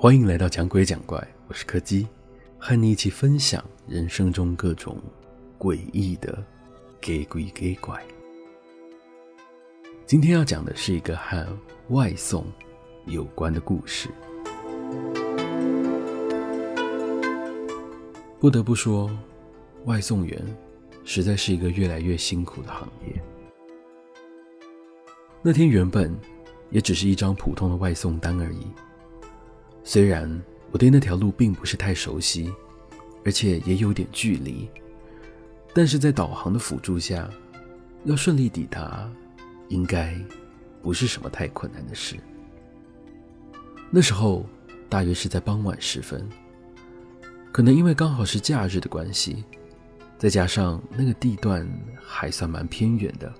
欢迎来到讲鬼讲怪，我是柯基，和你一起分享人生中各种诡异的给鬼给怪。今天要讲的是一个和外送有关的故事。不得不说，外送员实在是一个越来越辛苦的行业。那天原本也只是一张普通的外送单而已。虽然我对那条路并不是太熟悉，而且也有点距离，但是在导航的辅助下，要顺利抵达，应该不是什么太困难的事。那时候大约是在傍晚时分，可能因为刚好是假日的关系，再加上那个地段还算蛮偏远的，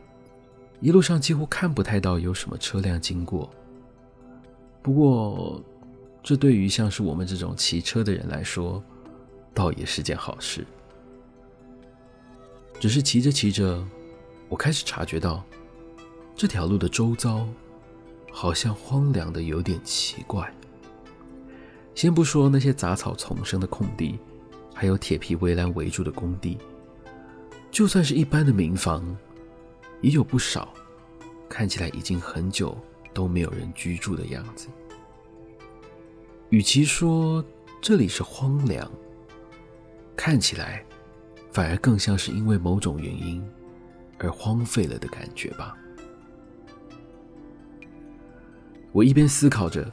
一路上几乎看不太到有什么车辆经过。不过，这对于像是我们这种骑车的人来说，倒也是件好事。只是骑着骑着，我开始察觉到，这条路的周遭好像荒凉的有点奇怪。先不说那些杂草丛生的空地，还有铁皮围栏围住的工地，就算是一般的民房，也有不少看起来已经很久都没有人居住的样子。与其说这里是荒凉，看起来反而更像是因为某种原因而荒废了的感觉吧。我一边思考着，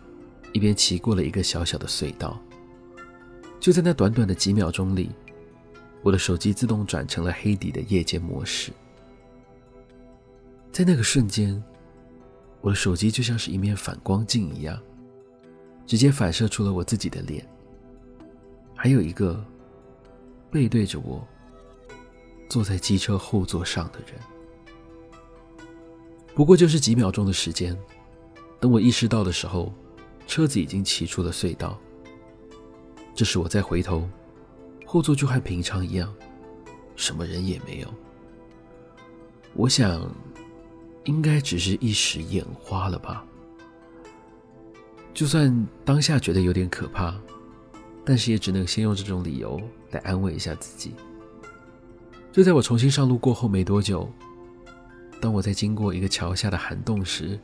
一边骑过了一个小小的隧道。就在那短短的几秒钟里，我的手机自动转成了黑底的夜间模式。在那个瞬间，我的手机就像是一面反光镜一样。直接反射出了我自己的脸，还有一个背对着我坐在机车后座上的人。不过就是几秒钟的时间，等我意识到的时候，车子已经骑出了隧道。这时我再回头，后座就和平常一样，什么人也没有。我想，应该只是一时眼花了吧。就算当下觉得有点可怕，但是也只能先用这种理由来安慰一下自己。就在我重新上路过后没多久，当我在经过一个桥下的涵洞时，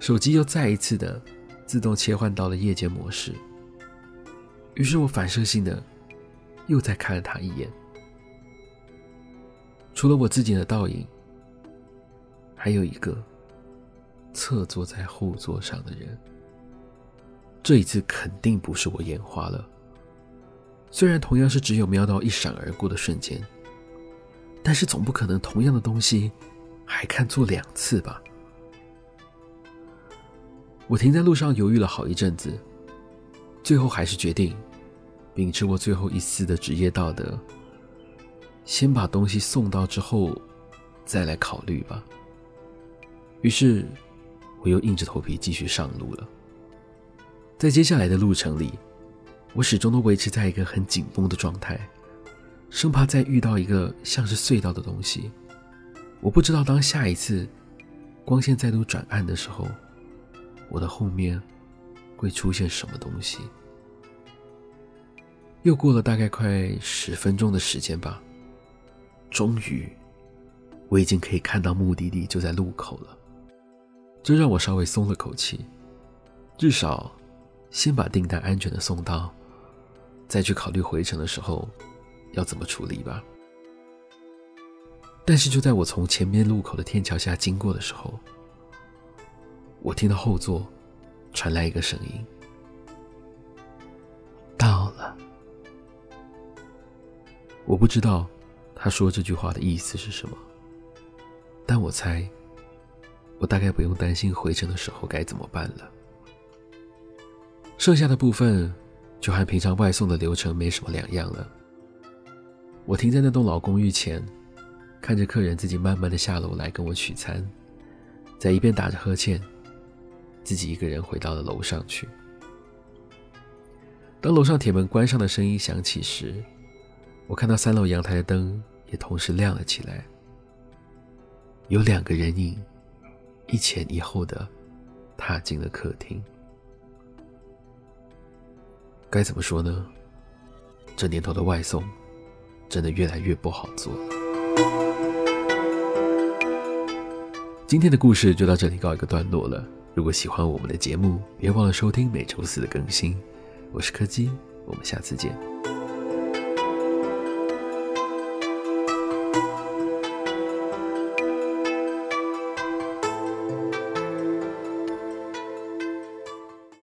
手机又再一次的自动切换到了夜间模式。于是我反射性的又再看了他一眼，除了我自己的倒影，还有一个侧坐在后座上的人。这一次肯定不是我眼花了，虽然同样是只有瞄到一闪而过的瞬间，但是总不可能同样的东西还看错两次吧？我停在路上犹豫了好一阵子，最后还是决定秉持我最后一丝的职业道德，先把东西送到之后再来考虑吧。于是我又硬着头皮继续上路了。在接下来的路程里，我始终都维持在一个很紧绷的状态，生怕再遇到一个像是隧道的东西。我不知道当下一次光线再度转暗的时候，我的后面会出现什么东西。又过了大概快十分钟的时间吧，终于，我已经可以看到目的地就在路口了，这让我稍微松了口气，至少。先把订单安全的送到，再去考虑回程的时候要怎么处理吧。但是就在我从前面路口的天桥下经过的时候，我听到后座传来一个声音：“到了。”我不知道他说这句话的意思是什么，但我猜，我大概不用担心回程的时候该怎么办了。剩下的部分就和平常外送的流程没什么两样了。我停在那栋老公寓前，看着客人自己慢慢的下楼来跟我取餐，在一边打着呵欠，自己一个人回到了楼上去。当楼上铁门关上的声音响起时，我看到三楼阳台的灯也同时亮了起来。有两个人影，一前一后的踏进了客厅。该怎么说呢？这年头的外送真的越来越不好做了。今天的故事就到这里告一个段落了。如果喜欢我们的节目，别忘了收听每周四的更新。我是柯基，我们下次见。